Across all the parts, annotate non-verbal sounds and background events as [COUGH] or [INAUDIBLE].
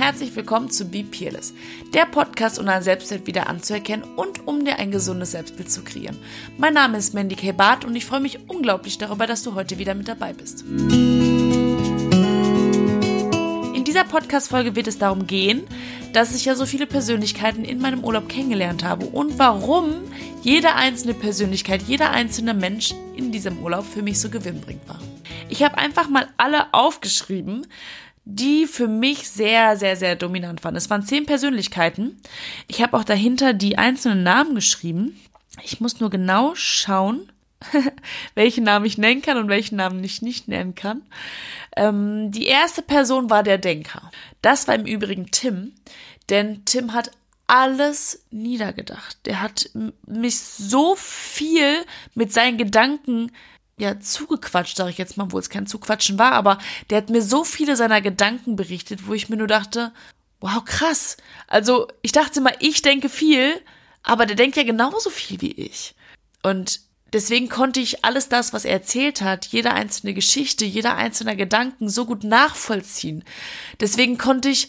herzlich willkommen zu Be Peerless, der Podcast, um dein Selbstwert wieder anzuerkennen und um dir ein gesundes Selbstbild zu kreieren. Mein Name ist Mandy K. Barth und ich freue mich unglaublich darüber, dass du heute wieder mit dabei bist. In dieser Podcast-Folge wird es darum gehen, dass ich ja so viele Persönlichkeiten in meinem Urlaub kennengelernt habe und warum jede einzelne Persönlichkeit, jeder einzelne Mensch in diesem Urlaub für mich so gewinnbringend war. Ich habe einfach mal alle aufgeschrieben, die für mich sehr, sehr, sehr dominant waren. Es waren zehn Persönlichkeiten. Ich habe auch dahinter die einzelnen Namen geschrieben. Ich muss nur genau schauen, [LAUGHS] welchen Namen ich nennen kann und welchen Namen ich nicht nennen kann. Ähm, die erste Person war der Denker. Das war im Übrigen Tim, denn Tim hat alles niedergedacht. Der hat mich so viel mit seinen Gedanken ja, zugequatscht, sage ich jetzt mal, wo es kein Zuquatschen war, aber der hat mir so viele seiner Gedanken berichtet, wo ich mir nur dachte, wow, krass. Also ich dachte mal, ich denke viel, aber der denkt ja genauso viel wie ich. Und deswegen konnte ich alles das, was er erzählt hat, jede einzelne Geschichte, jeder einzelne Gedanken so gut nachvollziehen. Deswegen konnte ich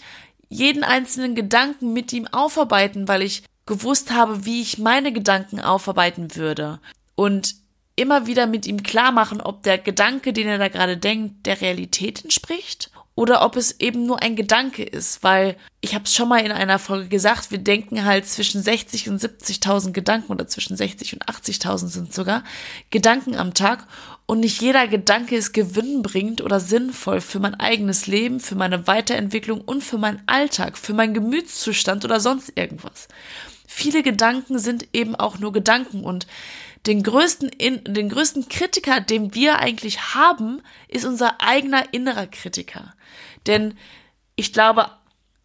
jeden einzelnen Gedanken mit ihm aufarbeiten, weil ich gewusst habe, wie ich meine Gedanken aufarbeiten würde. Und immer wieder mit ihm klar machen, ob der Gedanke, den er da gerade denkt, der Realität entspricht oder ob es eben nur ein Gedanke ist, weil ich habe es schon mal in einer Folge gesagt, wir denken halt zwischen 60 und 70.000 Gedanken oder zwischen 60 und 80.000 sind sogar Gedanken am Tag und nicht jeder Gedanke ist gewinnbringend oder sinnvoll für mein eigenes Leben, für meine Weiterentwicklung und für meinen Alltag, für meinen Gemütszustand oder sonst irgendwas. Viele Gedanken sind eben auch nur Gedanken und den größten, in, den größten Kritiker, den wir eigentlich haben, ist unser eigener innerer Kritiker. Denn ich glaube,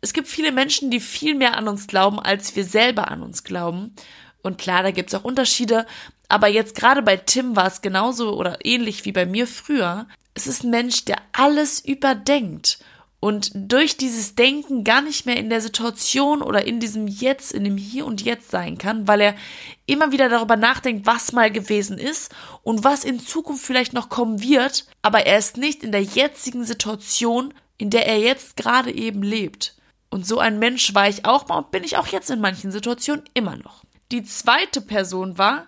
es gibt viele Menschen, die viel mehr an uns glauben, als wir selber an uns glauben. Und klar, da gibt's auch Unterschiede. Aber jetzt gerade bei Tim war es genauso oder ähnlich wie bei mir früher. Es ist ein Mensch, der alles überdenkt und durch dieses Denken gar nicht mehr in der Situation oder in diesem Jetzt, in dem Hier und Jetzt sein kann, weil er immer wieder darüber nachdenkt, was mal gewesen ist und was in Zukunft vielleicht noch kommen wird, aber er ist nicht in der jetzigen Situation, in der er jetzt gerade eben lebt. Und so ein Mensch war ich auch mal und bin ich auch jetzt in manchen Situationen immer noch. Die zweite Person war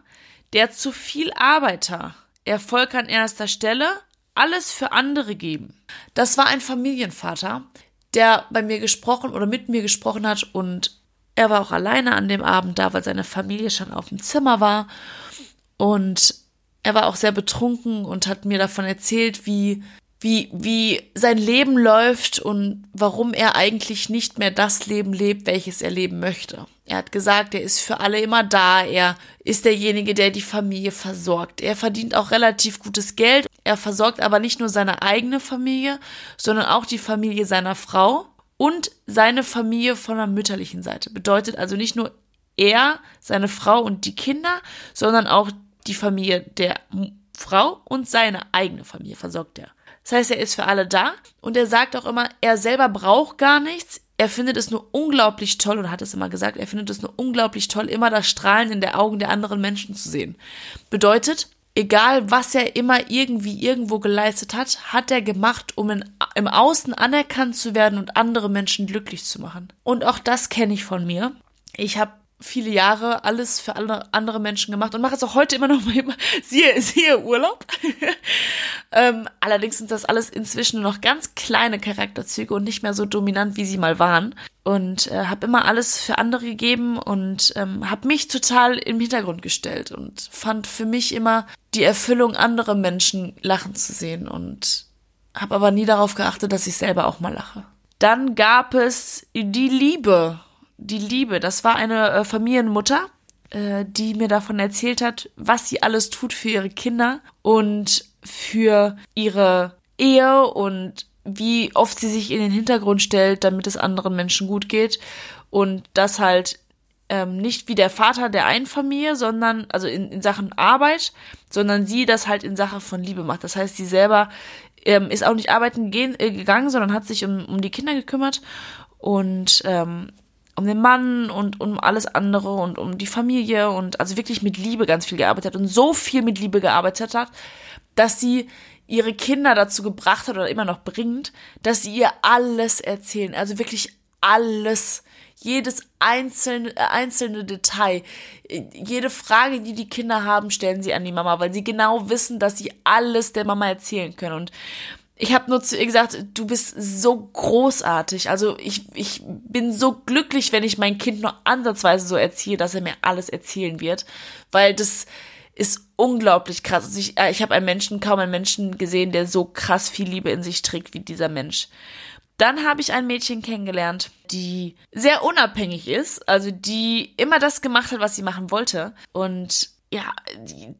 der zu viel Arbeiter. Erfolg an erster Stelle, alles für andere geben. Das war ein Familienvater, der bei mir gesprochen oder mit mir gesprochen hat und er war auch alleine an dem Abend da, weil seine Familie schon auf dem Zimmer war und er war auch sehr betrunken und hat mir davon erzählt, wie wie, wie sein Leben läuft und warum er eigentlich nicht mehr das Leben lebt, welches er leben möchte. Er hat gesagt, er ist für alle immer da, er ist derjenige, der die Familie versorgt. Er verdient auch relativ gutes Geld, er versorgt aber nicht nur seine eigene Familie, sondern auch die Familie seiner Frau und seine Familie von der mütterlichen Seite. Bedeutet also nicht nur er, seine Frau und die Kinder, sondern auch die Familie der Frau und seine eigene Familie versorgt er. Das heißt, er ist für alle da und er sagt auch immer, er selber braucht gar nichts. Er findet es nur unglaublich toll und hat es immer gesagt, er findet es nur unglaublich toll, immer das Strahlen in der Augen der anderen Menschen zu sehen. Bedeutet, egal was er immer irgendwie irgendwo geleistet hat, hat er gemacht, um in, im Außen anerkannt zu werden und andere Menschen glücklich zu machen. Und auch das kenne ich von mir. Ich habe viele Jahre alles für alle andere Menschen gemacht und mache es auch heute immer noch mal [LAUGHS] siehe, siehe Urlaub. [LAUGHS] ähm, allerdings sind das alles inzwischen noch ganz kleine Charakterzüge und nicht mehr so dominant, wie sie mal waren. Und äh, habe immer alles für andere gegeben und ähm, habe mich total im Hintergrund gestellt und fand für mich immer die Erfüllung, andere Menschen lachen zu sehen und habe aber nie darauf geachtet, dass ich selber auch mal lache. Dann gab es die Liebe die Liebe. Das war eine äh, Familienmutter, äh, die mir davon erzählt hat, was sie alles tut für ihre Kinder und für ihre Ehe und wie oft sie sich in den Hintergrund stellt, damit es anderen Menschen gut geht. Und das halt ähm, nicht wie der Vater der einen Familie, sondern, also in, in Sachen Arbeit, sondern sie das halt in Sache von Liebe macht. Das heißt, sie selber ähm, ist auch nicht arbeiten gehen, äh, gegangen, sondern hat sich um, um die Kinder gekümmert und ähm, um den Mann und um alles andere und um die Familie und also wirklich mit Liebe ganz viel gearbeitet hat und so viel mit Liebe gearbeitet hat, dass sie ihre Kinder dazu gebracht hat oder immer noch bringt, dass sie ihr alles erzählen. Also wirklich alles jedes einzelne, äh, einzelne Detail, jede Frage, die die Kinder haben, stellen sie an die Mama, weil sie genau wissen, dass sie alles der Mama erzählen können. Und ich habe nur zu ihr gesagt, du bist so großartig. Also ich, ich bin so glücklich, wenn ich mein Kind nur ansatzweise so erziehe, dass er mir alles erzählen wird, weil das ist unglaublich krass. Also ich, äh, ich habe einen Menschen, kaum einen Menschen gesehen, der so krass viel Liebe in sich trägt wie dieser Mensch. Dann habe ich ein Mädchen kennengelernt, die sehr unabhängig ist, also die immer das gemacht hat, was sie machen wollte und ja,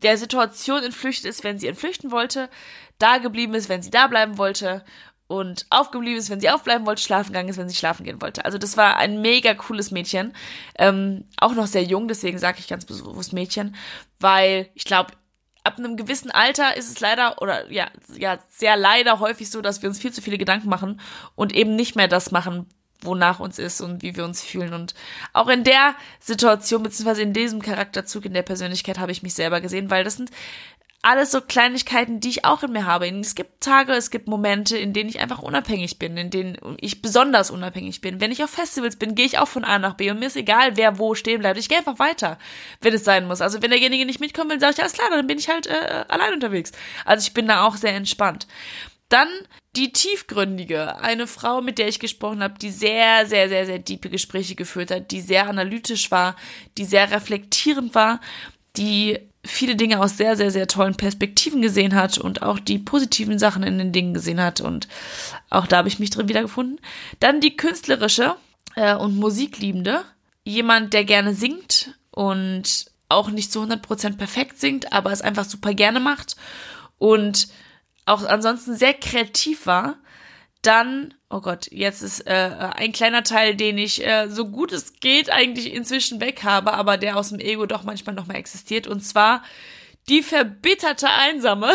der Situation entflüchtet ist, wenn sie entflüchten wollte, da geblieben ist, wenn sie da bleiben wollte und aufgeblieben ist, wenn sie aufbleiben wollte, schlafen gegangen ist, wenn sie schlafen gehen wollte. Also das war ein mega cooles Mädchen, ähm, auch noch sehr jung, deswegen sage ich ganz bewusst Mädchen, weil ich glaube, ab einem gewissen Alter ist es leider oder ja, ja, sehr leider häufig so, dass wir uns viel zu viele Gedanken machen und eben nicht mehr das machen, wonach uns ist und wie wir uns fühlen. Und auch in der Situation, beziehungsweise in diesem Charakterzug, in der Persönlichkeit habe ich mich selber gesehen, weil das sind alles so Kleinigkeiten, die ich auch in mir habe. Es gibt Tage, es gibt Momente, in denen ich einfach unabhängig bin, in denen ich besonders unabhängig bin. Wenn ich auf Festivals bin, gehe ich auch von A nach B und mir ist egal, wer wo stehen bleibt. Ich gehe einfach weiter, wenn es sein muss. Also wenn derjenige nicht mitkommen will, sage ich, alles klar, dann bin ich halt äh, allein unterwegs. Also ich bin da auch sehr entspannt. Dann die tiefgründige, eine Frau, mit der ich gesprochen habe, die sehr, sehr, sehr, sehr tiefe Gespräche geführt hat, die sehr analytisch war, die sehr reflektierend war, die viele Dinge aus sehr, sehr, sehr tollen Perspektiven gesehen hat und auch die positiven Sachen in den Dingen gesehen hat. Und auch da habe ich mich drin wiedergefunden. Dann die künstlerische äh, und Musikliebende. Jemand, der gerne singt und auch nicht zu 100% perfekt singt, aber es einfach super gerne macht und auch ansonsten sehr kreativ war. Dann oh Gott, jetzt ist äh, ein kleiner Teil, den ich äh, so gut es geht eigentlich inzwischen weg habe, aber der aus dem Ego doch manchmal noch mal existiert. Und zwar die verbitterte Einsame.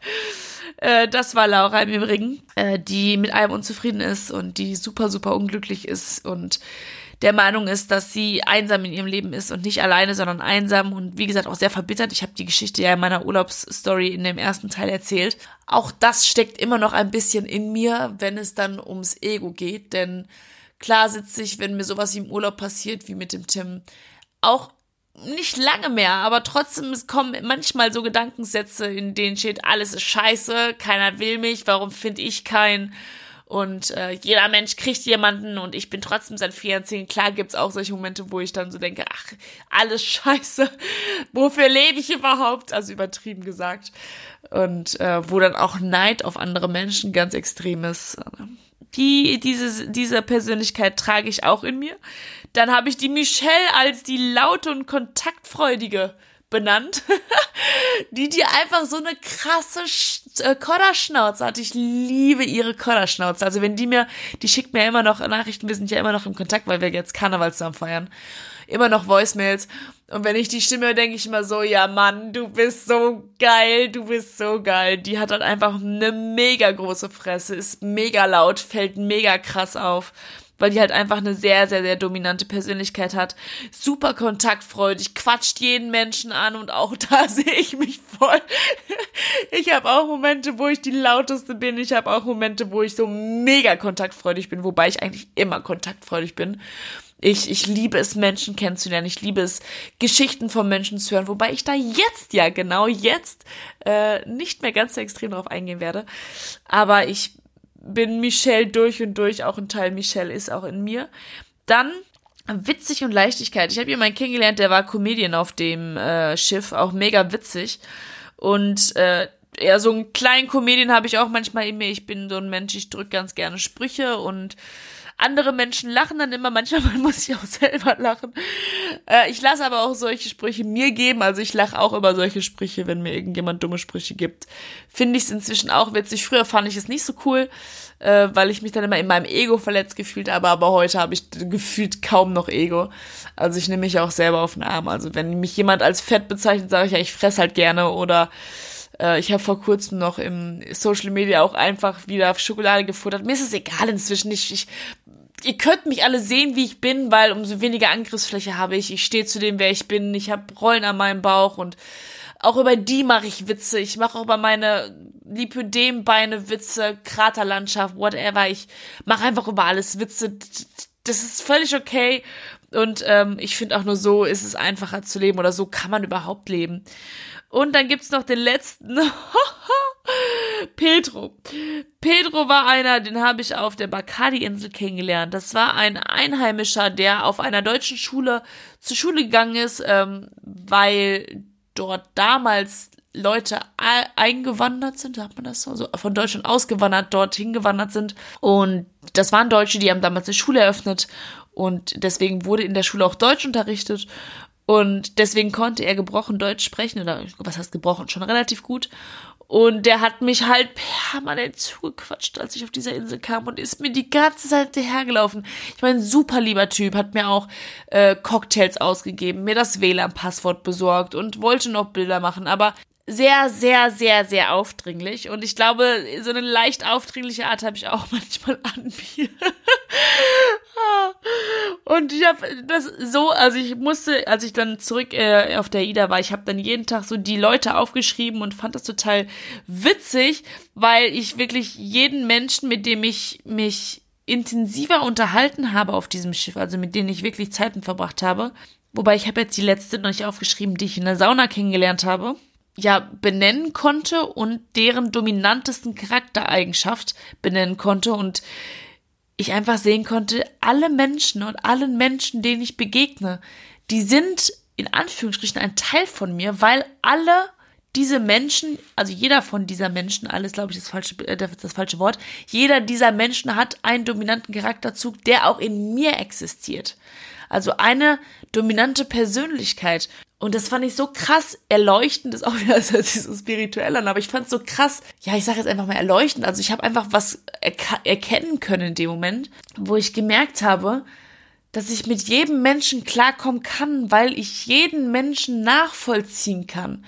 [LAUGHS] äh, das war Laura im Übrigen, äh, die mit allem unzufrieden ist und die super, super unglücklich ist und der Meinung ist, dass sie einsam in ihrem Leben ist und nicht alleine, sondern einsam und wie gesagt auch sehr verbittert. Ich habe die Geschichte ja in meiner Urlaubsstory in dem ersten Teil erzählt. Auch das steckt immer noch ein bisschen in mir, wenn es dann ums Ego geht, denn klar sitze ich, wenn mir sowas wie im Urlaub passiert, wie mit dem Tim, auch nicht lange mehr, aber trotzdem kommen manchmal so Gedankensätze, in denen steht, alles ist scheiße, keiner will mich, warum finde ich keinen? Und äh, jeder Mensch kriegt jemanden und ich bin trotzdem seit 14. Klar gibt's auch solche Momente, wo ich dann so denke, ach, alles [LAUGHS] scheiße, wofür lebe ich überhaupt? Also übertrieben gesagt. Und äh, wo dann auch Neid auf andere Menschen ganz extrem ist. Die, diese, diese Persönlichkeit trage ich auch in mir. Dann habe ich die Michelle als die laute und kontaktfreudige benannt, [LAUGHS] die die einfach so eine krasse äh, Kodderschnauze hat. Ich liebe ihre Kodderschnauze. Also wenn die mir, die schickt mir immer noch Nachrichten, wir sind ja immer noch im Kontakt, weil wir jetzt Karneval zusammen feiern. Immer noch Voicemails. Und wenn ich die Stimme denke ich immer so, ja Mann, du bist so geil, du bist so geil. Die hat halt einfach eine mega große Fresse, ist mega laut, fällt mega krass auf weil die halt einfach eine sehr, sehr, sehr dominante Persönlichkeit hat. Super kontaktfreudig, quatscht jeden Menschen an und auch [LAUGHS] da sehe ich mich voll. Ich habe auch Momente, wo ich die lauteste bin. Ich habe auch Momente, wo ich so mega kontaktfreudig bin, wobei ich eigentlich immer kontaktfreudig bin. Ich, ich liebe es, Menschen kennenzulernen. Ich liebe es, Geschichten von Menschen zu hören, wobei ich da jetzt, ja genau jetzt, äh, nicht mehr ganz so extrem darauf eingehen werde. Aber ich bin Michelle durch und durch, auch ein Teil Michelle ist auch in mir. Dann witzig und Leichtigkeit. Ich habe jemanden kennengelernt, der war Comedian auf dem äh, Schiff, auch mega witzig. Und äh, ja, so einen kleinen Comedian habe ich auch manchmal in mir. Ich bin so ein Mensch, ich drück ganz gerne Sprüche und andere Menschen lachen dann immer, manchmal [LAUGHS] muss ich auch selber lachen. Äh, ich lasse aber auch solche Sprüche mir geben, also ich lache auch über solche Sprüche, wenn mir irgendjemand dumme Sprüche gibt. Finde ich es inzwischen auch witzig. Früher fand ich es nicht so cool, äh, weil ich mich dann immer in meinem Ego verletzt gefühlt habe, aber heute habe ich gefühlt kaum noch Ego. Also ich nehme mich auch selber auf den Arm. Also wenn mich jemand als fett bezeichnet, sage ich ja, ich fress halt gerne oder äh, ich habe vor kurzem noch im Social Media auch einfach wieder Schokolade gefuttert. Mir ist es egal inzwischen. Ich, ich ihr könnt mich alle sehen, wie ich bin, weil umso weniger Angriffsfläche habe ich. Ich stehe zu dem, wer ich bin. Ich habe Rollen an meinem Bauch und auch über die mache ich Witze. Ich mache auch über meine Lipödembeine Witze, Kraterlandschaft, whatever. Ich mache einfach über alles Witze. Das ist völlig okay. Und ähm, ich finde auch nur so ist es einfacher zu leben oder so kann man überhaupt leben. Und dann gibt's noch den letzten. [LAUGHS] Pedro. Pedro war einer, den habe ich auf der Bacardi-Insel kennengelernt. Das war ein Einheimischer, der auf einer deutschen Schule zur Schule gegangen ist, ähm, weil dort damals Leute eingewandert sind, sagt man das so, also von Deutschland ausgewandert, dorthin gewandert sind. Und das waren Deutsche, die haben damals eine Schule eröffnet und deswegen wurde in der Schule auch Deutsch unterrichtet. Und deswegen konnte er gebrochen Deutsch sprechen, oder was heißt gebrochen, schon relativ gut. Und der hat mich halt permanent zugequatscht, als ich auf dieser Insel kam und ist mir die ganze Zeit hergelaufen. Ich meine, super lieber Typ, hat mir auch äh, Cocktails ausgegeben, mir das WLAN-Passwort besorgt und wollte noch Bilder machen, aber sehr, sehr, sehr, sehr aufdringlich. Und ich glaube, so eine leicht aufdringliche Art habe ich auch [LAUGHS] manchmal an mir. Und ich habe das so, also ich musste, als ich dann zurück äh, auf der Ida war, ich habe dann jeden Tag so die Leute aufgeschrieben und fand das total witzig, weil ich wirklich jeden Menschen, mit dem ich mich intensiver unterhalten habe auf diesem Schiff, also mit denen ich wirklich Zeiten verbracht habe. Wobei ich habe jetzt die letzte noch nicht aufgeschrieben, die ich in der Sauna kennengelernt habe ja benennen konnte und deren dominantesten Charaktereigenschaft benennen konnte und ich einfach sehen konnte, alle Menschen und allen Menschen, denen ich begegne, die sind in Anführungsstrichen ein Teil von mir, weil alle diese Menschen, also jeder von dieser Menschen, alles glaube ich das falsche, äh, das falsche Wort, jeder dieser Menschen hat einen dominanten Charakterzug, der auch in mir existiert. Also eine dominante Persönlichkeit. Und das fand ich so krass erleuchtend, das ist [LAUGHS] auch wieder sich so spirituell an, aber ich fand es so krass, ja, ich sage jetzt einfach mal erleuchtend. Also ich habe einfach was erkennen können in dem Moment, wo ich gemerkt habe, dass ich mit jedem Menschen klarkommen kann, weil ich jeden Menschen nachvollziehen kann.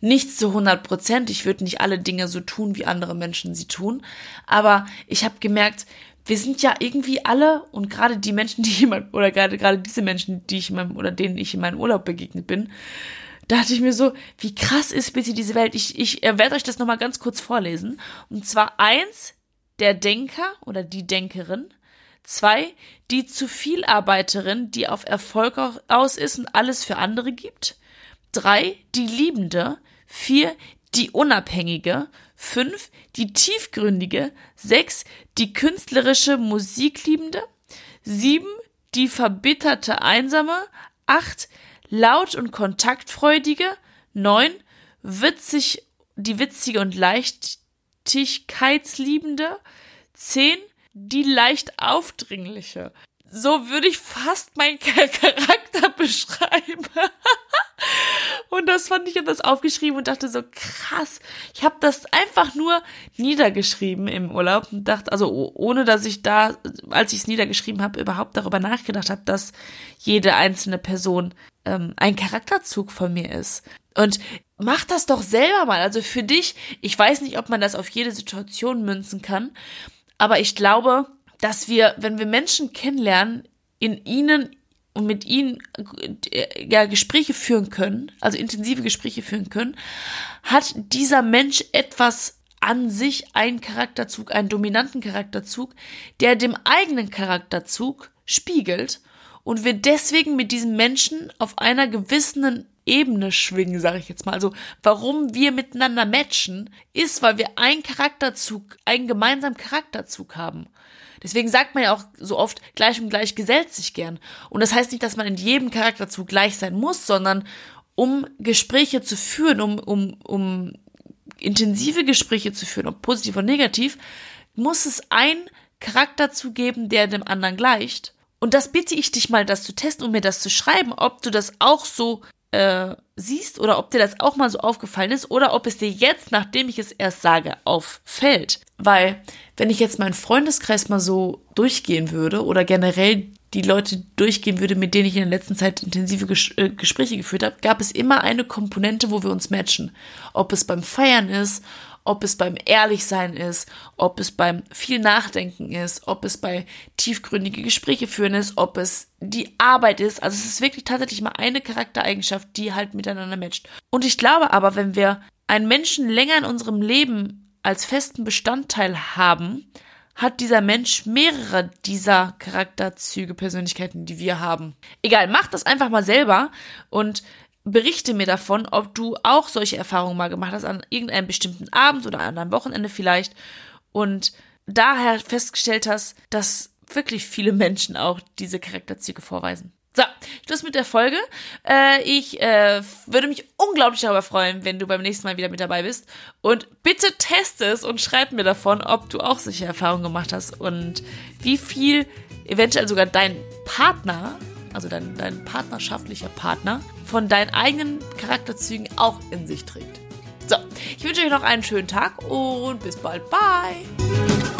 Nicht zu 100 Prozent, ich würde nicht alle Dinge so tun, wie andere Menschen sie tun, aber ich habe gemerkt, wir sind ja irgendwie alle und gerade die Menschen, die ich in meinem, oder gerade, gerade diese Menschen, die ich in meinem, oder denen ich in meinem Urlaub begegnet bin, dachte ich mir so, wie krass ist bitte diese Welt? Ich, ich werde euch das nochmal ganz kurz vorlesen. Und zwar eins, der Denker oder die Denkerin. Zwei, die zu viel Arbeiterin, die auf Erfolg aus ist und alles für andere gibt. Drei, die Liebende. Vier, die Unabhängige. 5. Die tiefgründige. 6. Die künstlerische Musikliebende. 7. Die verbitterte Einsame. 8. Laut und kontaktfreudige. 9. Witzig, die witzige und Leichtigkeitsliebende. 10. Die leicht aufdringliche. So würde ich fast meinen Charakter [LAUGHS] beschreiben. Und das fand ich, ich habe das aufgeschrieben und dachte so, krass. Ich habe das einfach nur niedergeschrieben im Urlaub und dachte, also ohne dass ich da, als ich es niedergeschrieben habe, überhaupt darüber nachgedacht habe, dass jede einzelne Person ähm, ein Charakterzug von mir ist. Und mach das doch selber mal. Also für dich, ich weiß nicht, ob man das auf jede Situation münzen kann, aber ich glaube, dass wir, wenn wir Menschen kennenlernen, in ihnen und mit ihnen äh, ja Gespräche führen können, also intensive Gespräche führen können, hat dieser Mensch etwas an sich, einen Charakterzug, einen dominanten Charakterzug, der dem eigenen Charakterzug spiegelt und wir deswegen mit diesem Menschen auf einer gewissen Ebene schwingen, sage ich jetzt mal. Also warum wir miteinander matchen, ist, weil wir einen Charakterzug, einen gemeinsamen Charakterzug haben. Deswegen sagt man ja auch so oft, gleich und gleich gesellt sich gern. Und das heißt nicht, dass man in jedem Charakterzug gleich sein muss, sondern um Gespräche zu führen, um, um, um intensive Gespräche zu führen, ob positiv oder negativ, muss es einen Charakterzug geben, der dem anderen gleicht. Und das bitte ich dich mal, das zu testen und mir das zu schreiben, ob du das auch so äh, siehst oder ob dir das auch mal so aufgefallen ist oder ob es dir jetzt, nachdem ich es erst sage, auffällt. Weil, wenn ich jetzt meinen Freundeskreis mal so durchgehen würde oder generell die Leute durchgehen würde, mit denen ich in der letzten Zeit intensive Ges äh, Gespräche geführt habe, gab es immer eine Komponente, wo wir uns matchen. Ob es beim Feiern ist, ob es beim Ehrlichsein ist, ob es beim viel Nachdenken ist, ob es bei tiefgründige Gespräche führen ist, ob es die Arbeit ist. Also es ist wirklich tatsächlich mal eine Charaktereigenschaft, die halt miteinander matcht. Und ich glaube aber, wenn wir einen Menschen länger in unserem Leben als festen Bestandteil haben, hat dieser Mensch mehrere dieser Charakterzüge, Persönlichkeiten, die wir haben. Egal, mach das einfach mal selber und berichte mir davon, ob du auch solche Erfahrungen mal gemacht hast an irgendeinem bestimmten Abend oder an einem Wochenende vielleicht und daher festgestellt hast, dass wirklich viele Menschen auch diese Charakterzüge vorweisen. So, Schluss mit der Folge. Äh, ich äh, würde mich unglaublich darüber freuen, wenn du beim nächsten Mal wieder mit dabei bist. Und bitte teste es und schreib mir davon, ob du auch solche Erfahrungen gemacht hast und wie viel eventuell sogar dein Partner, also dein, dein partnerschaftlicher Partner, von deinen eigenen Charakterzügen auch in sich trägt. So, ich wünsche euch noch einen schönen Tag und bis bald. Bye!